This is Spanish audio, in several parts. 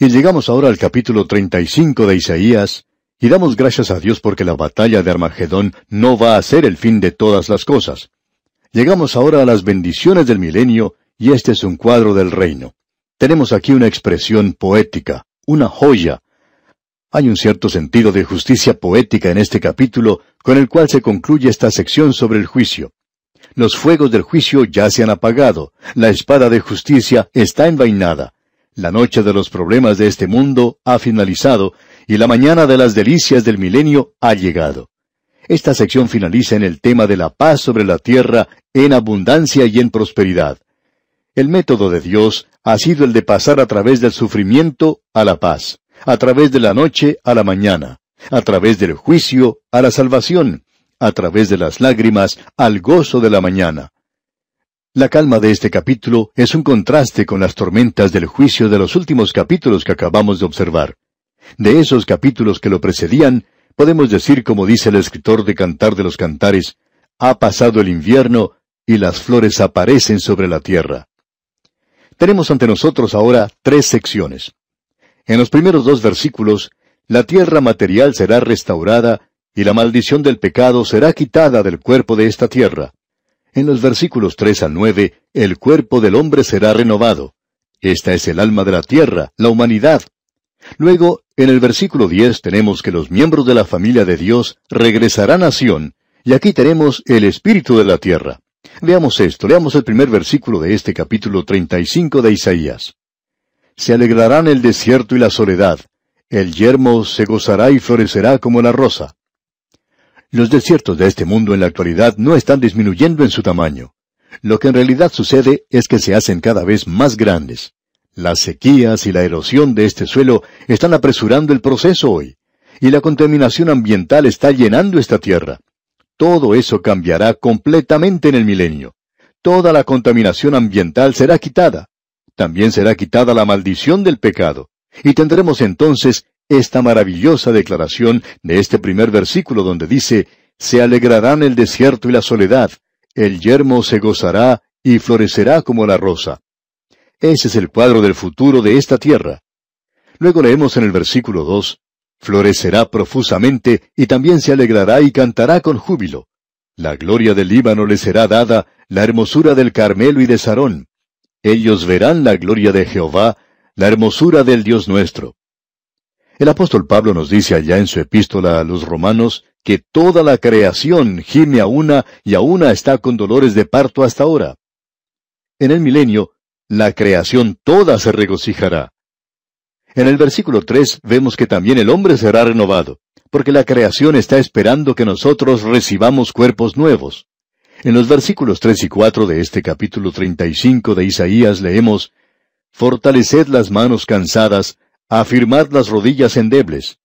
Y llegamos ahora al capítulo 35 de Isaías, y damos gracias a Dios porque la batalla de Armagedón no va a ser el fin de todas las cosas. Llegamos ahora a las bendiciones del milenio, y este es un cuadro del reino. Tenemos aquí una expresión poética, una joya. Hay un cierto sentido de justicia poética en este capítulo, con el cual se concluye esta sección sobre el juicio. Los fuegos del juicio ya se han apagado, la espada de justicia está envainada, la noche de los problemas de este mundo ha finalizado y la mañana de las delicias del milenio ha llegado. Esta sección finaliza en el tema de la paz sobre la tierra en abundancia y en prosperidad. El método de Dios ha sido el de pasar a través del sufrimiento a la paz, a través de la noche a la mañana, a través del juicio a la salvación, a través de las lágrimas al gozo de la mañana. La calma de este capítulo es un contraste con las tormentas del juicio de los últimos capítulos que acabamos de observar. De esos capítulos que lo precedían, podemos decir como dice el escritor de Cantar de los Cantares, ha pasado el invierno y las flores aparecen sobre la tierra. Tenemos ante nosotros ahora tres secciones. En los primeros dos versículos, la tierra material será restaurada y la maldición del pecado será quitada del cuerpo de esta tierra. En los versículos tres al nueve, el cuerpo del hombre será renovado. Esta es el alma de la tierra, la humanidad. Luego, en el versículo diez tenemos que los miembros de la familia de Dios regresarán a Sión, y aquí tenemos el espíritu de la tierra. Veamos esto, leamos el primer versículo de este capítulo 35 de Isaías. Se alegrarán el desierto y la soledad, el yermo se gozará y florecerá como la rosa. Los desiertos de este mundo en la actualidad no están disminuyendo en su tamaño. Lo que en realidad sucede es que se hacen cada vez más grandes. Las sequías y la erosión de este suelo están apresurando el proceso hoy, y la contaminación ambiental está llenando esta tierra. Todo eso cambiará completamente en el milenio. Toda la contaminación ambiental será quitada. También será quitada la maldición del pecado. Y tendremos entonces esta maravillosa declaración de este primer versículo donde dice, Se alegrarán el desierto y la soledad, el yermo se gozará y florecerá como la rosa. Ese es el cuadro del futuro de esta tierra. Luego leemos en el versículo dos, Florecerá profusamente y también se alegrará y cantará con júbilo. La gloria del Líbano le será dada, la hermosura del Carmelo y de Sarón. Ellos verán la gloria de Jehová, la hermosura del Dios nuestro. El apóstol Pablo nos dice allá en su epístola a los romanos que toda la creación gime a una y a una está con dolores de parto hasta ahora. En el milenio, la creación toda se regocijará. En el versículo 3 vemos que también el hombre será renovado, porque la creación está esperando que nosotros recibamos cuerpos nuevos. En los versículos 3 y 4 de este capítulo 35 de Isaías leemos, Fortaleced las manos cansadas, afirmad las rodillas endebles.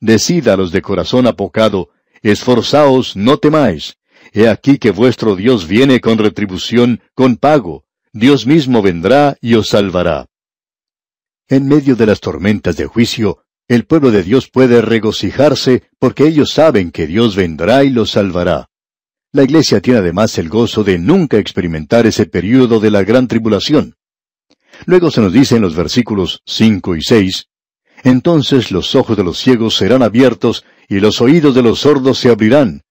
Decid a los de corazón apocado, esforzaos, no temáis. He aquí que vuestro Dios viene con retribución, con pago. Dios mismo vendrá y os salvará. En medio de las tormentas de juicio, el pueblo de Dios puede regocijarse porque ellos saben que Dios vendrá y los salvará. La iglesia tiene además el gozo de nunca experimentar ese período de la gran tribulación. Luego se nos dice en los versículos cinco y seis, Entonces los ojos de los ciegos serán abiertos y los oídos de los sordos se abrirán.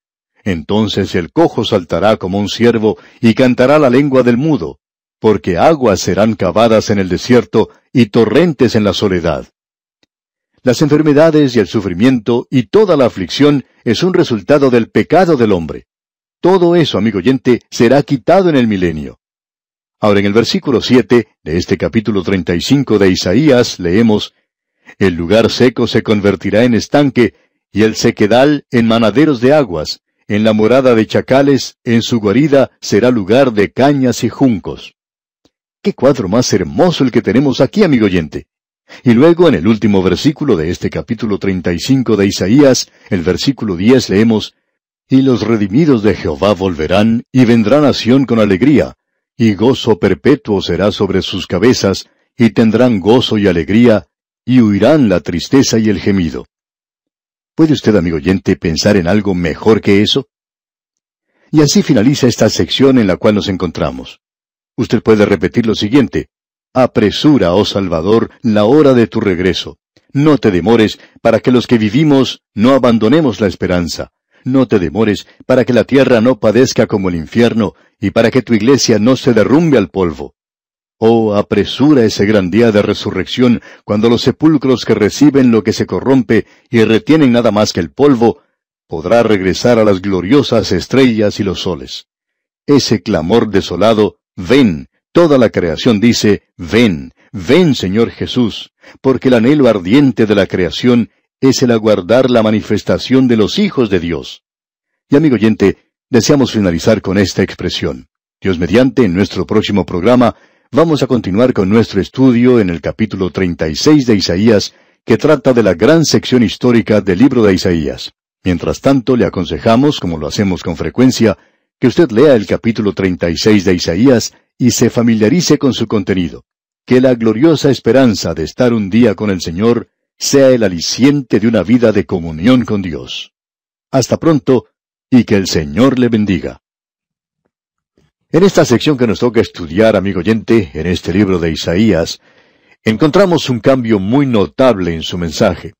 Entonces el cojo saltará como un ciervo y cantará la lengua del mudo, porque aguas serán cavadas en el desierto y torrentes en la soledad. Las enfermedades y el sufrimiento y toda la aflicción es un resultado del pecado del hombre. Todo eso, amigo oyente, será quitado en el milenio. Ahora en el versículo siete de este capítulo treinta y cinco de Isaías leemos El lugar seco se convertirá en estanque, y el sequedal en manaderos de aguas, en la morada de chacales, en su guarida será lugar de cañas y juncos. Qué cuadro más hermoso el que tenemos aquí, amigo oyente. Y luego en el último versículo de este capítulo treinta y cinco de Isaías, el versículo diez leemos Y los redimidos de Jehová volverán y vendrán a Sión con alegría, y gozo perpetuo será sobre sus cabezas, y tendrán gozo y alegría, y huirán la tristeza y el gemido. ¿Puede usted, amigo oyente, pensar en algo mejor que eso? Y así finaliza esta sección en la cual nos encontramos. Usted puede repetir lo siguiente. Apresura, oh Salvador, la hora de tu regreso. No te demores para que los que vivimos no abandonemos la esperanza. No te demores para que la tierra no padezca como el infierno y para que tu iglesia no se derrumbe al polvo. Oh, apresura ese gran día de resurrección, cuando los sepulcros que reciben lo que se corrompe y retienen nada más que el polvo, podrá regresar a las gloriosas estrellas y los soles. Ese clamor desolado, ven, Toda la creación dice, ven, ven Señor Jesús, porque el anhelo ardiente de la creación es el aguardar la manifestación de los hijos de Dios. Y amigo oyente, deseamos finalizar con esta expresión. Dios mediante, en nuestro próximo programa, vamos a continuar con nuestro estudio en el capítulo 36 de Isaías, que trata de la gran sección histórica del libro de Isaías. Mientras tanto, le aconsejamos, como lo hacemos con frecuencia, que usted lea el capítulo 36 de Isaías y se familiarice con su contenido. Que la gloriosa esperanza de estar un día con el Señor sea el aliciente de una vida de comunión con Dios. Hasta pronto y que el Señor le bendiga. En esta sección que nos toca estudiar, amigo oyente, en este libro de Isaías, encontramos un cambio muy notable en su mensaje.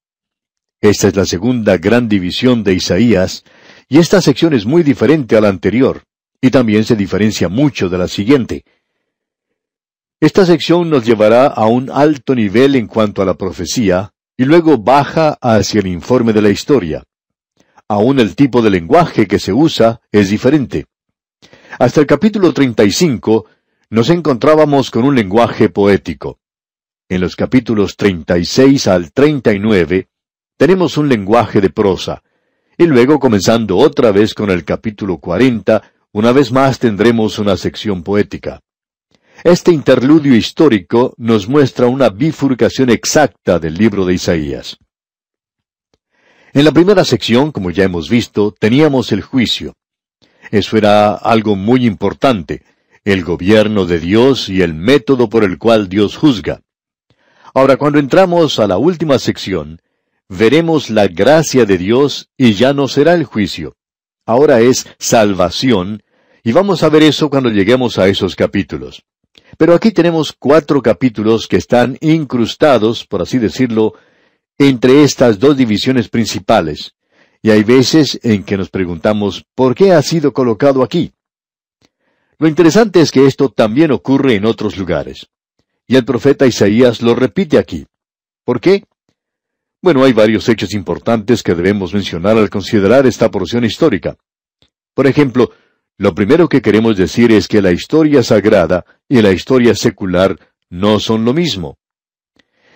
Esta es la segunda gran división de Isaías, y esta sección es muy diferente a la anterior y también se diferencia mucho de la siguiente. Esta sección nos llevará a un alto nivel en cuanto a la profecía, y luego baja hacia el informe de la historia. Aún el tipo de lenguaje que se usa es diferente. Hasta el capítulo 35 nos encontrábamos con un lenguaje poético. En los capítulos 36 al 39 tenemos un lenguaje de prosa, y luego comenzando otra vez con el capítulo 40, una vez más tendremos una sección poética. Este interludio histórico nos muestra una bifurcación exacta del libro de Isaías. En la primera sección, como ya hemos visto, teníamos el juicio. Eso era algo muy importante, el gobierno de Dios y el método por el cual Dios juzga. Ahora, cuando entramos a la última sección, veremos la gracia de Dios y ya no será el juicio. Ahora es salvación y vamos a ver eso cuando lleguemos a esos capítulos. Pero aquí tenemos cuatro capítulos que están incrustados, por así decirlo, entre estas dos divisiones principales. Y hay veces en que nos preguntamos, ¿por qué ha sido colocado aquí? Lo interesante es que esto también ocurre en otros lugares. Y el profeta Isaías lo repite aquí. ¿Por qué? Bueno, hay varios hechos importantes que debemos mencionar al considerar esta porción histórica. Por ejemplo, lo primero que queremos decir es que la historia sagrada y la historia secular no son lo mismo.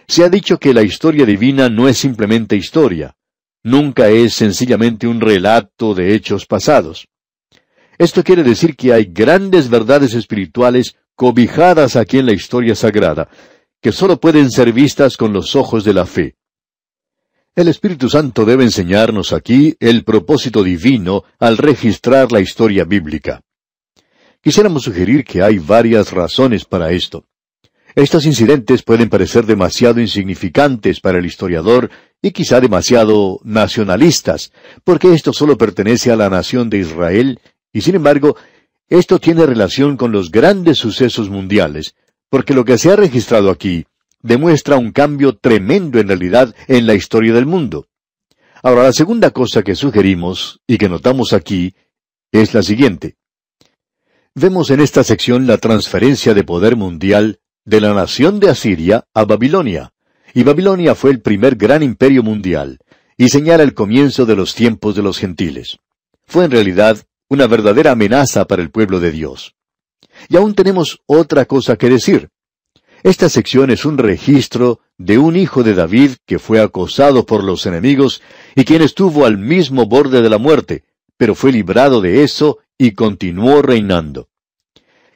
Se ha dicho que la historia divina no es simplemente historia, nunca es sencillamente un relato de hechos pasados. Esto quiere decir que hay grandes verdades espirituales cobijadas aquí en la historia sagrada, que sólo pueden ser vistas con los ojos de la fe. El Espíritu Santo debe enseñarnos aquí el propósito divino al registrar la historia bíblica. Quisiéramos sugerir que hay varias razones para esto. Estos incidentes pueden parecer demasiado insignificantes para el historiador y quizá demasiado nacionalistas, porque esto solo pertenece a la nación de Israel, y sin embargo, esto tiene relación con los grandes sucesos mundiales, porque lo que se ha registrado aquí demuestra un cambio tremendo en realidad en la historia del mundo. Ahora, la segunda cosa que sugerimos y que notamos aquí es la siguiente. Vemos en esta sección la transferencia de poder mundial de la nación de Asiria a Babilonia, y Babilonia fue el primer gran imperio mundial, y señala el comienzo de los tiempos de los gentiles. Fue en realidad una verdadera amenaza para el pueblo de Dios. Y aún tenemos otra cosa que decir. Esta sección es un registro de un hijo de David que fue acosado por los enemigos y quien estuvo al mismo borde de la muerte, pero fue librado de eso y continuó reinando.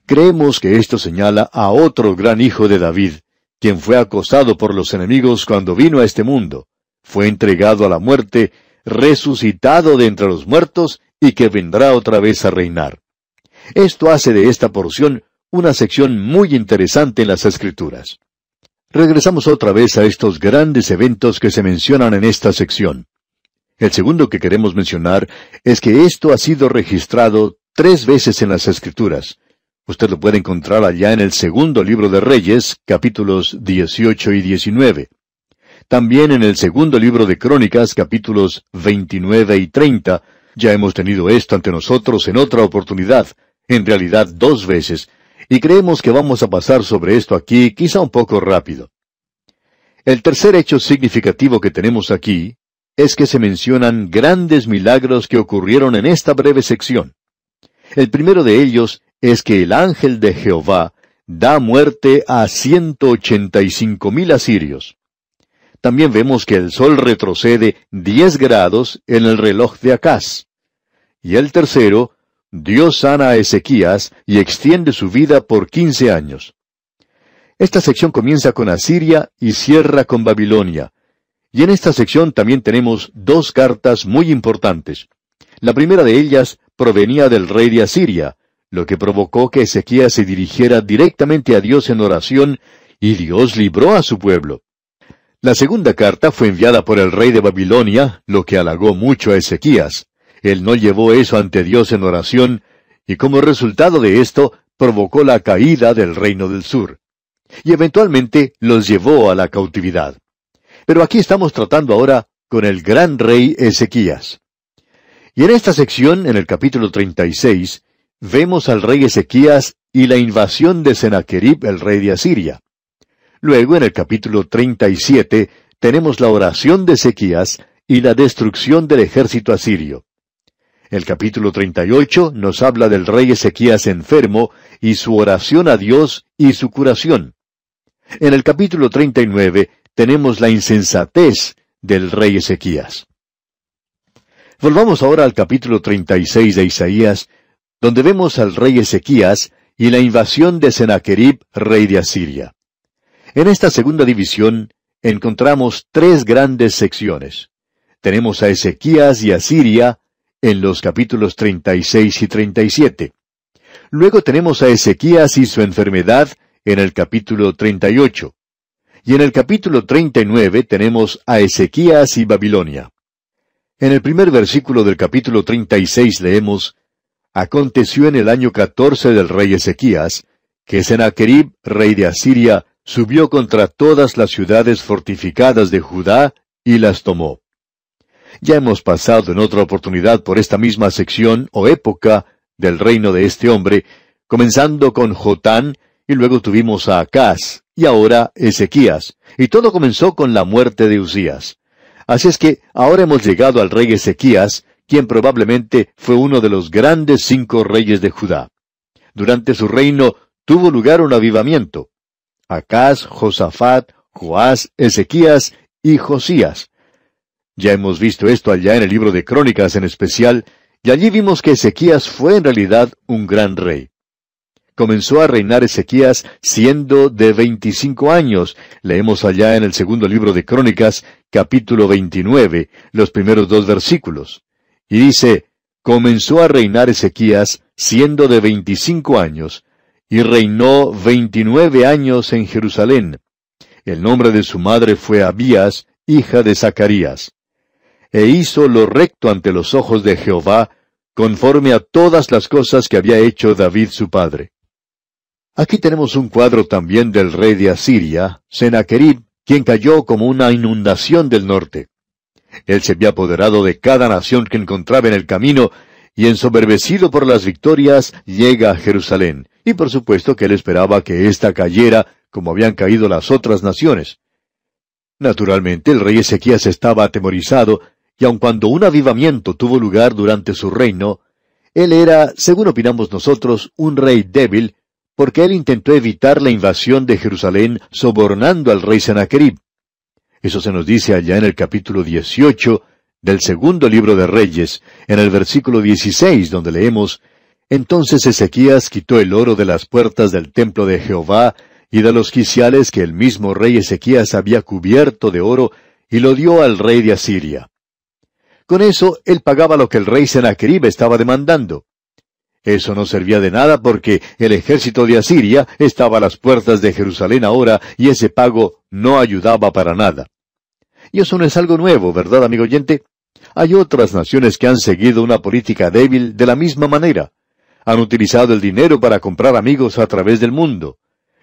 Creemos que esto señala a otro gran hijo de David, quien fue acosado por los enemigos cuando vino a este mundo, fue entregado a la muerte, resucitado de entre los muertos y que vendrá otra vez a reinar. Esto hace de esta porción una sección muy interesante en las Escrituras. Regresamos otra vez a estos grandes eventos que se mencionan en esta sección. El segundo que queremos mencionar es que esto ha sido registrado tres veces en las Escrituras. Usted lo puede encontrar allá en el segundo libro de Reyes, capítulos 18 y 19. También en el segundo libro de Crónicas, capítulos 29 y 30, ya hemos tenido esto ante nosotros en otra oportunidad, en realidad dos veces, y creemos que vamos a pasar sobre esto aquí quizá un poco rápido. El tercer hecho significativo que tenemos aquí es que se mencionan grandes milagros que ocurrieron en esta breve sección. El primero de ellos es que el ángel de Jehová da muerte a ciento ochenta y cinco mil asirios. También vemos que el sol retrocede diez grados en el reloj de Acaz. Y el tercero, Dios sana a Ezequías y extiende su vida por quince años. Esta sección comienza con Asiria y cierra con Babilonia. Y en esta sección también tenemos dos cartas muy importantes. La primera de ellas provenía del rey de Asiria, lo que provocó que Ezequías se dirigiera directamente a Dios en oración, y Dios libró a su pueblo. La segunda carta fue enviada por el rey de Babilonia, lo que halagó mucho a Ezequías. Él no llevó eso ante Dios en oración, y como resultado de esto, provocó la caída del reino del sur. Y eventualmente los llevó a la cautividad. Pero aquí estamos tratando ahora con el gran rey Ezequías. Y en esta sección, en el capítulo 36, vemos al rey Ezequías y la invasión de Sennacherib, el rey de Asiria. Luego, en el capítulo 37, tenemos la oración de Ezequías y la destrucción del ejército asirio. El capítulo 38 nos habla del rey Ezequías enfermo y su oración a Dios y su curación. En el capítulo 39 tenemos la insensatez del rey Ezequías. Volvamos ahora al capítulo 36 de Isaías, donde vemos al rey Ezequías y la invasión de Sennacherib, rey de Asiria. En esta segunda división encontramos tres grandes secciones. Tenemos a Ezequías y Asiria en los capítulos 36 y 37. Luego tenemos a Ezequías y su enfermedad en el capítulo 38. Y en el capítulo 39 tenemos a Ezequías y Babilonia. En el primer versículo del capítulo 36 leemos, Aconteció en el año catorce del rey Ezequías, que Sennacherib, rey de Asiria, subió contra todas las ciudades fortificadas de Judá y las tomó. Ya hemos pasado en otra oportunidad por esta misma sección o época del reino de este hombre, comenzando con Jotán, y luego tuvimos a Acaz, y ahora Ezequías, y todo comenzó con la muerte de Usías. Así es que ahora hemos llegado al rey Ezequías, quien probablemente fue uno de los grandes cinco reyes de Judá. Durante su reino tuvo lugar un avivamiento. Acaz, Josafat, Joás, Ezequías y Josías. Ya hemos visto esto allá en el libro de Crónicas en especial, y allí vimos que Ezequías fue en realidad un gran rey. Comenzó a reinar Ezequías siendo de veinticinco años. Leemos allá en el segundo libro de Crónicas, capítulo veintinueve, los primeros dos versículos. Y dice, comenzó a reinar Ezequías siendo de veinticinco años, y reinó veintinueve años en Jerusalén. El nombre de su madre fue Abías, hija de Zacarías. E hizo lo recto ante los ojos de Jehová, conforme a todas las cosas que había hecho David su padre. Aquí tenemos un cuadro también del rey de Asiria, Sennacherib, quien cayó como una inundación del norte. Él se había apoderado de cada nación que encontraba en el camino, y ensoberbecido por las victorias, llega a Jerusalén. Y por supuesto que él esperaba que ésta cayera como habían caído las otras naciones. Naturalmente el rey Ezequías estaba atemorizado, y aun cuando un avivamiento tuvo lugar durante su reino, él era, según opinamos nosotros, un rey débil, porque él intentó evitar la invasión de Jerusalén sobornando al rey Sennacherib. Eso se nos dice allá en el capítulo 18 del segundo libro de Reyes, en el versículo 16, donde leemos, Entonces Ezequías quitó el oro de las puertas del templo de Jehová y de los quiciales que el mismo rey Ezequías había cubierto de oro, y lo dio al rey de Asiria. Con eso él pagaba lo que el rey Sennacherib estaba demandando. Eso no servía de nada porque el ejército de Asiria estaba a las puertas de Jerusalén ahora y ese pago no ayudaba para nada. Y eso no es algo nuevo, ¿verdad, amigo oyente? Hay otras naciones que han seguido una política débil de la misma manera. han utilizado el dinero para comprar amigos a través del mundo.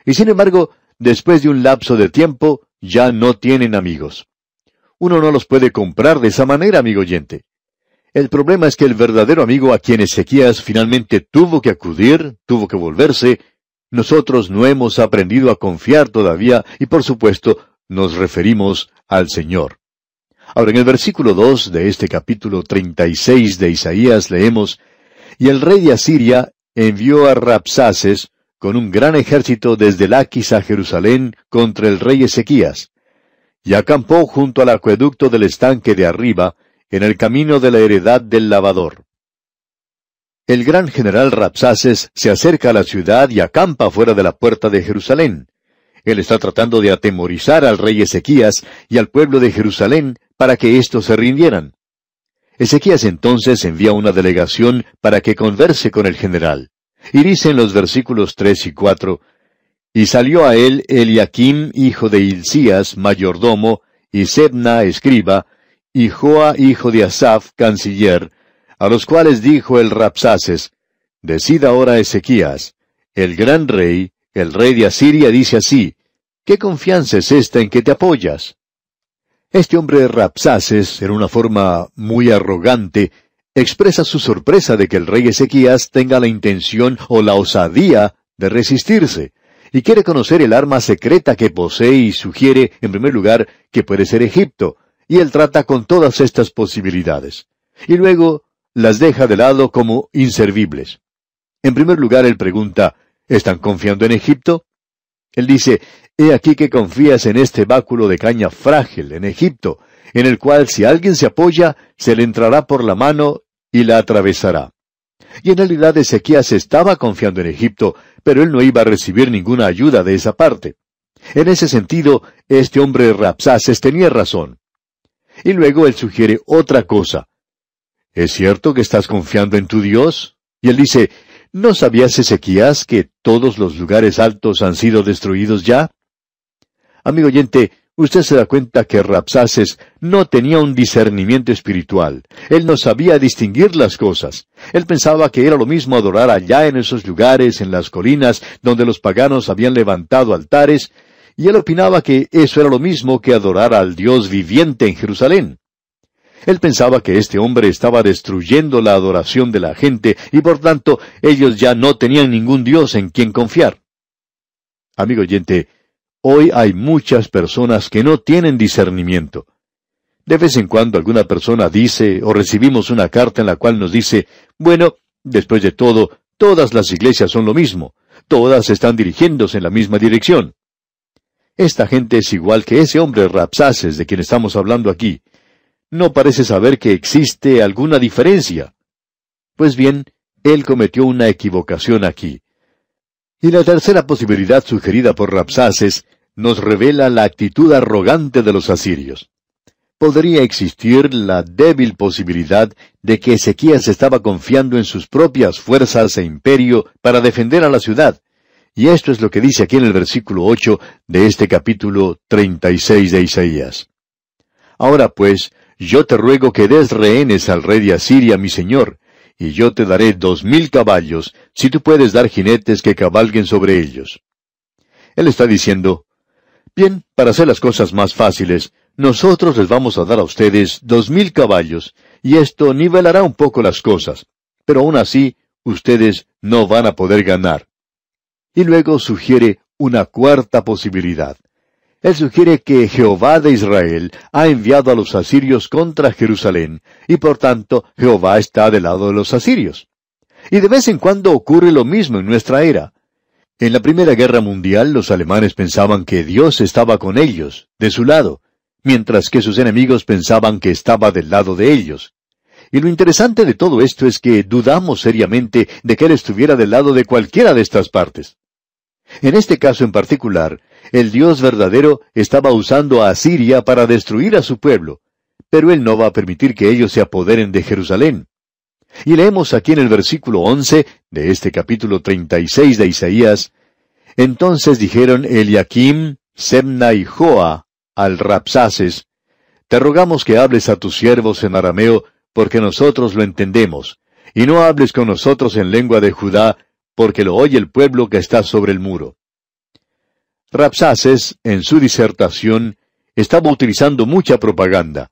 Y sin embargo, después de un lapso de tiempo, ya no tienen amigos. Uno no los puede comprar de esa manera, amigo oyente. El problema es que el verdadero amigo a quien Ezequías finalmente tuvo que acudir, tuvo que volverse, nosotros no hemos aprendido a confiar todavía y por supuesto nos referimos al Señor. Ahora en el versículo 2 de este capítulo 36 de Isaías leemos, Y el rey de Asiria envió a Rapsaces con un gran ejército desde Laquis a Jerusalén contra el rey Ezequías, y acampó junto al acueducto del estanque de arriba, en el camino de la heredad del lavador. El gran general Rapsaces se acerca a la ciudad y acampa fuera de la puerta de Jerusalén. Él está tratando de atemorizar al rey Ezequías y al pueblo de Jerusalén para que éstos se rindieran. Ezequías entonces envía una delegación para que converse con el general. Y dice en los versículos tres y cuatro, Y salió a él Eliakim, hijo de Hilcías, mayordomo, y Sebna, escriba, y Joa, hijo de Asaph, canciller, a los cuales dijo el Rapsaces, Decid ahora Ezequías, el gran rey, el rey de Asiria dice así, ¿qué confianza es esta en que te apoyas? Este hombre Rapsaces, en una forma muy arrogante, expresa su sorpresa de que el rey Ezequías tenga la intención o la osadía de resistirse, y quiere conocer el arma secreta que posee y sugiere, en primer lugar, que puede ser Egipto, y él trata con todas estas posibilidades. Y luego las deja de lado como inservibles. En primer lugar, él pregunta, ¿están confiando en Egipto? Él dice, He aquí que confías en este báculo de caña frágil en Egipto, en el cual si alguien se apoya, se le entrará por la mano y la atravesará. Y en realidad Ezequías estaba confiando en Egipto, pero él no iba a recibir ninguna ayuda de esa parte. En ese sentido, este hombre Rapsaces tenía razón. Y luego él sugiere otra cosa. ¿Es cierto que estás confiando en tu Dios? Y él dice, ¿no sabías, Ezequías, que todos los lugares altos han sido destruidos ya? Amigo oyente, usted se da cuenta que Rapsaces no tenía un discernimiento espiritual. Él no sabía distinguir las cosas. Él pensaba que era lo mismo adorar allá en esos lugares, en las colinas, donde los paganos habían levantado altares, y él opinaba que eso era lo mismo que adorar al Dios viviente en Jerusalén. Él pensaba que este hombre estaba destruyendo la adoración de la gente y por tanto ellos ya no tenían ningún Dios en quien confiar. Amigo oyente, hoy hay muchas personas que no tienen discernimiento. De vez en cuando alguna persona dice o recibimos una carta en la cual nos dice, bueno, después de todo, todas las iglesias son lo mismo, todas están dirigiéndose en la misma dirección. Esta gente es igual que ese hombre Rapsaces de quien estamos hablando aquí no parece saber que existe alguna diferencia. Pues bien, él cometió una equivocación aquí. Y la tercera posibilidad sugerida por Rapsaces nos revela la actitud arrogante de los asirios. Podría existir la débil posibilidad de que Ezequías estaba confiando en sus propias fuerzas e imperio para defender a la ciudad. Y esto es lo que dice aquí en el versículo ocho de este capítulo treinta y seis de Isaías. Ahora pues, yo te ruego que des rehenes al rey de Asiria, mi señor, y yo te daré dos mil caballos, si tú puedes dar jinetes que cabalguen sobre ellos. Él está diciendo, Bien, para hacer las cosas más fáciles, nosotros les vamos a dar a ustedes dos mil caballos, y esto nivelará un poco las cosas, pero aún así, ustedes no van a poder ganar. Y luego sugiere una cuarta posibilidad. Él sugiere que Jehová de Israel ha enviado a los asirios contra Jerusalén, y por tanto Jehová está del lado de los asirios. Y de vez en cuando ocurre lo mismo en nuestra era. En la Primera Guerra Mundial los alemanes pensaban que Dios estaba con ellos, de su lado, mientras que sus enemigos pensaban que estaba del lado de ellos. Y lo interesante de todo esto es que dudamos seriamente de que Él estuviera del lado de cualquiera de estas partes. En este caso en particular, el Dios verdadero estaba usando a Asiria para destruir a su pueblo, pero Él no va a permitir que ellos se apoderen de Jerusalén. Y leemos aquí en el versículo once de este capítulo treinta y seis de Isaías, Entonces dijeron Eliakim, Semna y Joa al Rapsaces, Te rogamos que hables a tus siervos en arameo, porque nosotros lo entendemos, y no hables con nosotros en lengua de Judá, porque lo oye el pueblo que está sobre el muro. Rapsaces, en su disertación, estaba utilizando mucha propaganda.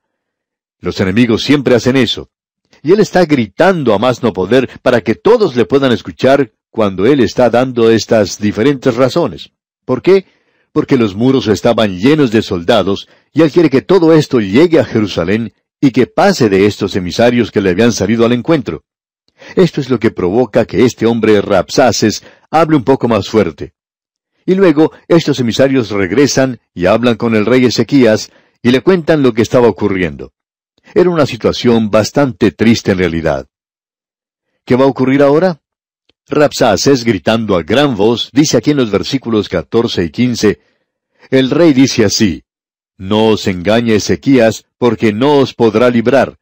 Los enemigos siempre hacen eso. Y él está gritando a más no poder para que todos le puedan escuchar cuando él está dando estas diferentes razones. ¿Por qué? Porque los muros estaban llenos de soldados y él quiere que todo esto llegue a Jerusalén y que pase de estos emisarios que le habían salido al encuentro. Esto es lo que provoca que este hombre Rapsaces hable un poco más fuerte. Y luego estos emisarios regresan y hablan con el rey Ezequías y le cuentan lo que estaba ocurriendo. Era una situación bastante triste en realidad. ¿Qué va a ocurrir ahora? Rapsaces, gritando a gran voz, dice aquí en los versículos 14 y 15, El rey dice así, No os engañe Ezequías, porque no os podrá librar,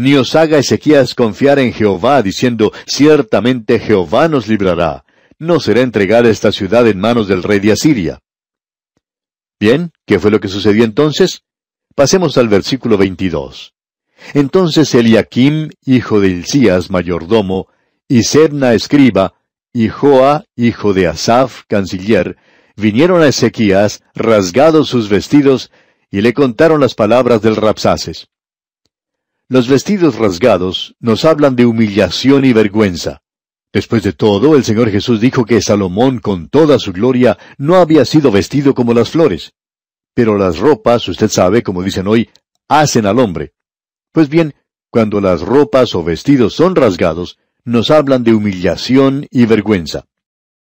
ni os haga Ezequías confiar en Jehová, diciendo, Ciertamente Jehová nos librará, no será entregada esta ciudad en manos del rey de Asiria. Bien, ¿qué fue lo que sucedió entonces? Pasemos al versículo 22. Entonces Eliakim, hijo de Hilcías, mayordomo, y Sebna, escriba, y Joa, hijo de Asaf, canciller, vinieron a Ezequías, rasgados sus vestidos, y le contaron las palabras del Rapsaces. Los vestidos rasgados nos hablan de humillación y vergüenza. Después de todo, el Señor Jesús dijo que Salomón, con toda su gloria, no había sido vestido como las flores. Pero las ropas, usted sabe, como dicen hoy, hacen al hombre. Pues bien, cuando las ropas o vestidos son rasgados, nos hablan de humillación y vergüenza.